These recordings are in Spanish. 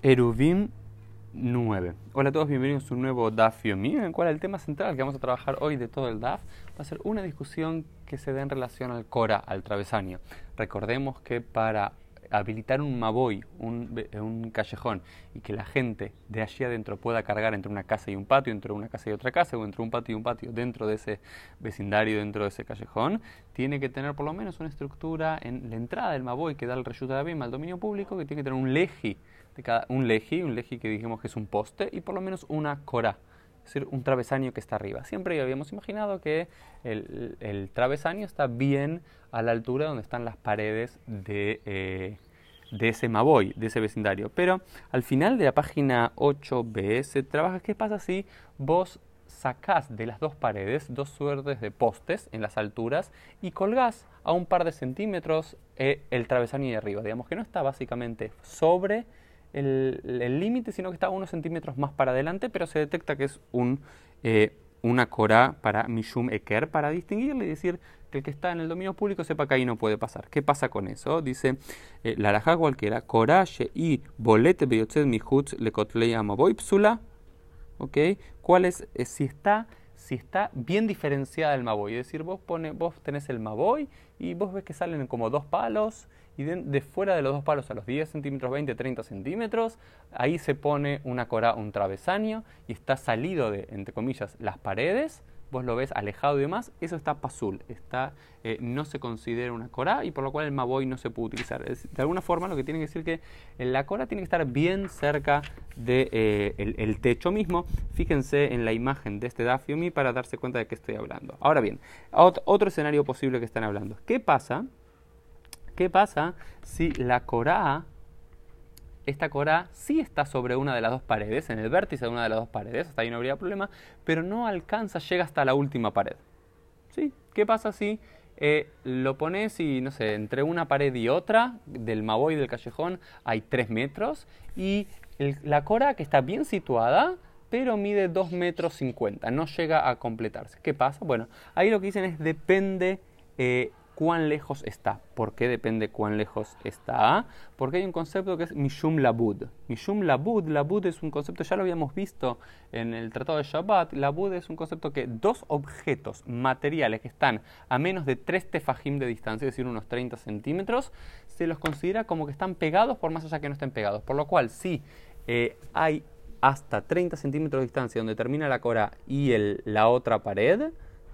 Eruvim 9. Hola a todos, bienvenidos a un nuevo DAF Yomi, en el cual el tema central que vamos a trabajar hoy de todo el DAF va a ser una discusión que se da en relación al Cora, al travesaño. Recordemos que para habilitar un maboy, un, un, callejón, y que la gente de allí adentro pueda cargar entre una casa y un patio, entre una casa y otra casa, o entre un patio y un patio dentro de ese vecindario, dentro de ese callejón, tiene que tener por lo menos una estructura en la entrada del maboy que da el reyuta de Abim al dominio público, que tiene que tener un leji, de cada, un leji, un leji que dijimos que es un poste, y por lo menos una cora es decir, un travesaño que está arriba. Siempre habíamos imaginado que el, travesaño está bien a la altura donde están las paredes de, eh, de ese Maboy, de ese vecindario. Pero al final de la página 8b se trabaja qué pasa si vos sacás de las dos paredes dos suertes de postes en las alturas y colgás a un par de centímetros eh, el travesaño de arriba. Digamos que no está básicamente sobre el límite, sino que está unos centímetros más para adelante, pero se detecta que es un, eh, una cora para Mishum Eker, para distinguirle y decir que el que está en el dominio público sepa que ahí no puede pasar. ¿Qué pasa con eso? Dice eh, la alajá cualquiera, coraje y bolete beyotzed mihutz lekotlei amaboy psula, ¿ok? ¿Cuál es? Eh, si está si está bien diferenciada el Maboy. Es decir, vos, pone, vos tenés el Maboy y vos ves que salen como dos palos y de, fuera de los dos palos a los 10 centímetros, 20, 30 centímetros, ahí se pone una cora, un travesaño y está salido de, entre comillas, las paredes vos lo ves alejado y demás, eso está pasul, está, eh, no se considera una cora y por lo cual el maboy no se puede utilizar. de alguna forma lo que tiene que decir que la cora tiene que estar bien cerca del de, eh, el, techo mismo. Fíjense en la imagen de este Dafiomi para darse cuenta de qué estoy hablando. Ahora bien, otro escenario posible que están hablando. ¿Qué pasa? ¿Qué pasa si la cora esta cora sí está sobre una de las dos paredes, en el vértice de una de las dos paredes, hasta ahí no habría problema, pero no alcanza, llega hasta la última pared. ¿Sí? ¿Qué pasa si eh, lo pones y, no sé, entre una pared y otra, del Maboy del callejón, hay 3 metros, y la cora que está bien situada, pero mide 2 metros 50, no llega a completarse. ¿Qué pasa? Bueno, ahí lo que dicen es depende eh, cuán lejos está. ¿Por qué depende cuán lejos está? Porque hay un concepto que es Mishum Labud. Mishum Labud, Labud es un concepto, ya lo habíamos visto en el Tratado de Shabbat. Labud es un concepto que dos objetos materiales que están a menos de 3 tefajim de distancia, es decir, unos 30 centímetros, se los considera como que están pegados por más allá que no estén pegados. Por lo cual, si eh, hay hasta 30 centímetros de distancia donde termina la cora y el, la otra pared,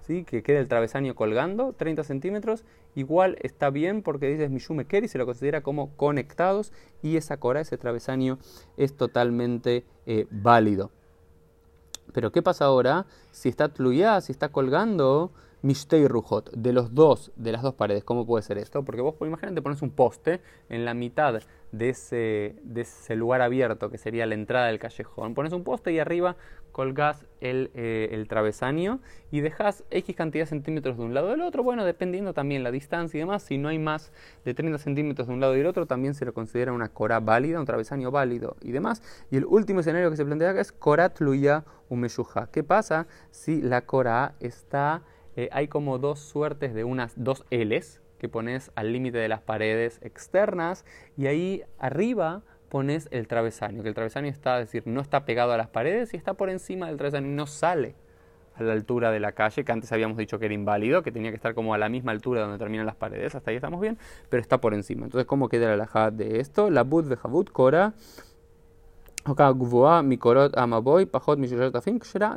que quede el travesaño colgando, 30 centímetros, igual está bien porque dice Mishume y se lo considera como conectados. Y esa cora, ese travesaño es totalmente eh, válido. Pero ¿qué pasa ahora si está tluyá, si está colgando Mishtei Rujot, de los dos, de las dos paredes? ¿Cómo puede ser esto? Porque vos, imagínate, pones un poste en la mitad de ese, de ese lugar abierto que sería la entrada del callejón. Pones un poste y arriba colgás el, eh, el travesaño y dejas X cantidad de centímetros de un lado del otro. Bueno, dependiendo también la distancia y demás, si no hay más de 30 centímetros de un lado y del otro, también se lo considera una cora válida, un travesaño válido y demás. Y el último escenario que se plantea acá es corat luya umeshuja. ¿Qué pasa si la cora está, eh, hay como dos suertes de unas dos L's que pones al límite de las paredes externas y ahí arriba pones el travesaño, que el travesaño está, es decir, no está pegado a las paredes y está por encima del travesaño y no sale a la altura de la calle, que antes habíamos dicho que era inválido, que tenía que estar como a la misma altura donde terminan las paredes, hasta ahí estamos bien, pero está por encima. Entonces, ¿cómo queda la alajá de esto? La bud de Javut, Kora,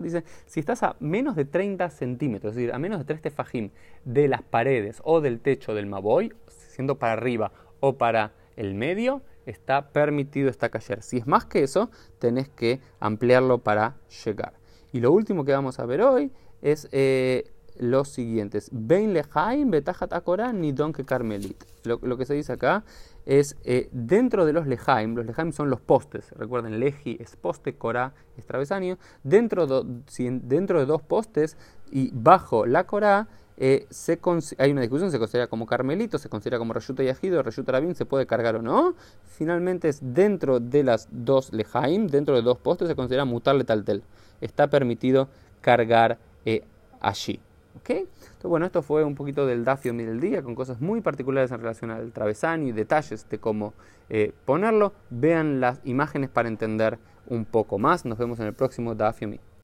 Dice, si estás a menos de 30 centímetros, es decir, a menos de 3 tefajim de las paredes o del techo del Maboy, siendo para arriba o para el medio, está permitido esta cayer. Si es más que eso, tenés que ampliarlo para llegar. Y lo último que vamos a ver hoy es eh, los siguientes. Ben lejaim betajat akora ni donke carmelit. Lo, que se dice acá es eh, dentro de los lejaim, los lejaim son los postes, recuerden, leji es poste, cora es travesaño, dentro, de dos postes y bajo la cora eh, se hay una discusión, se considera como carmelito, se considera como rayuta y ajido, rayuta rabín, se puede cargar o no. Finalmente es dentro de las dos lejaim, dentro de dos postes, se considera mutarle taltel. Está permitido cargar eh, allí. ¿Ok? Entonces, bueno, esto fue un poquito del Dafio Mi del día, con cosas muy particulares en relación al travesaño y detalles de cómo eh, ponerlo. Vean las imágenes para entender un poco más. Nos vemos en el próximo Dafio Mi.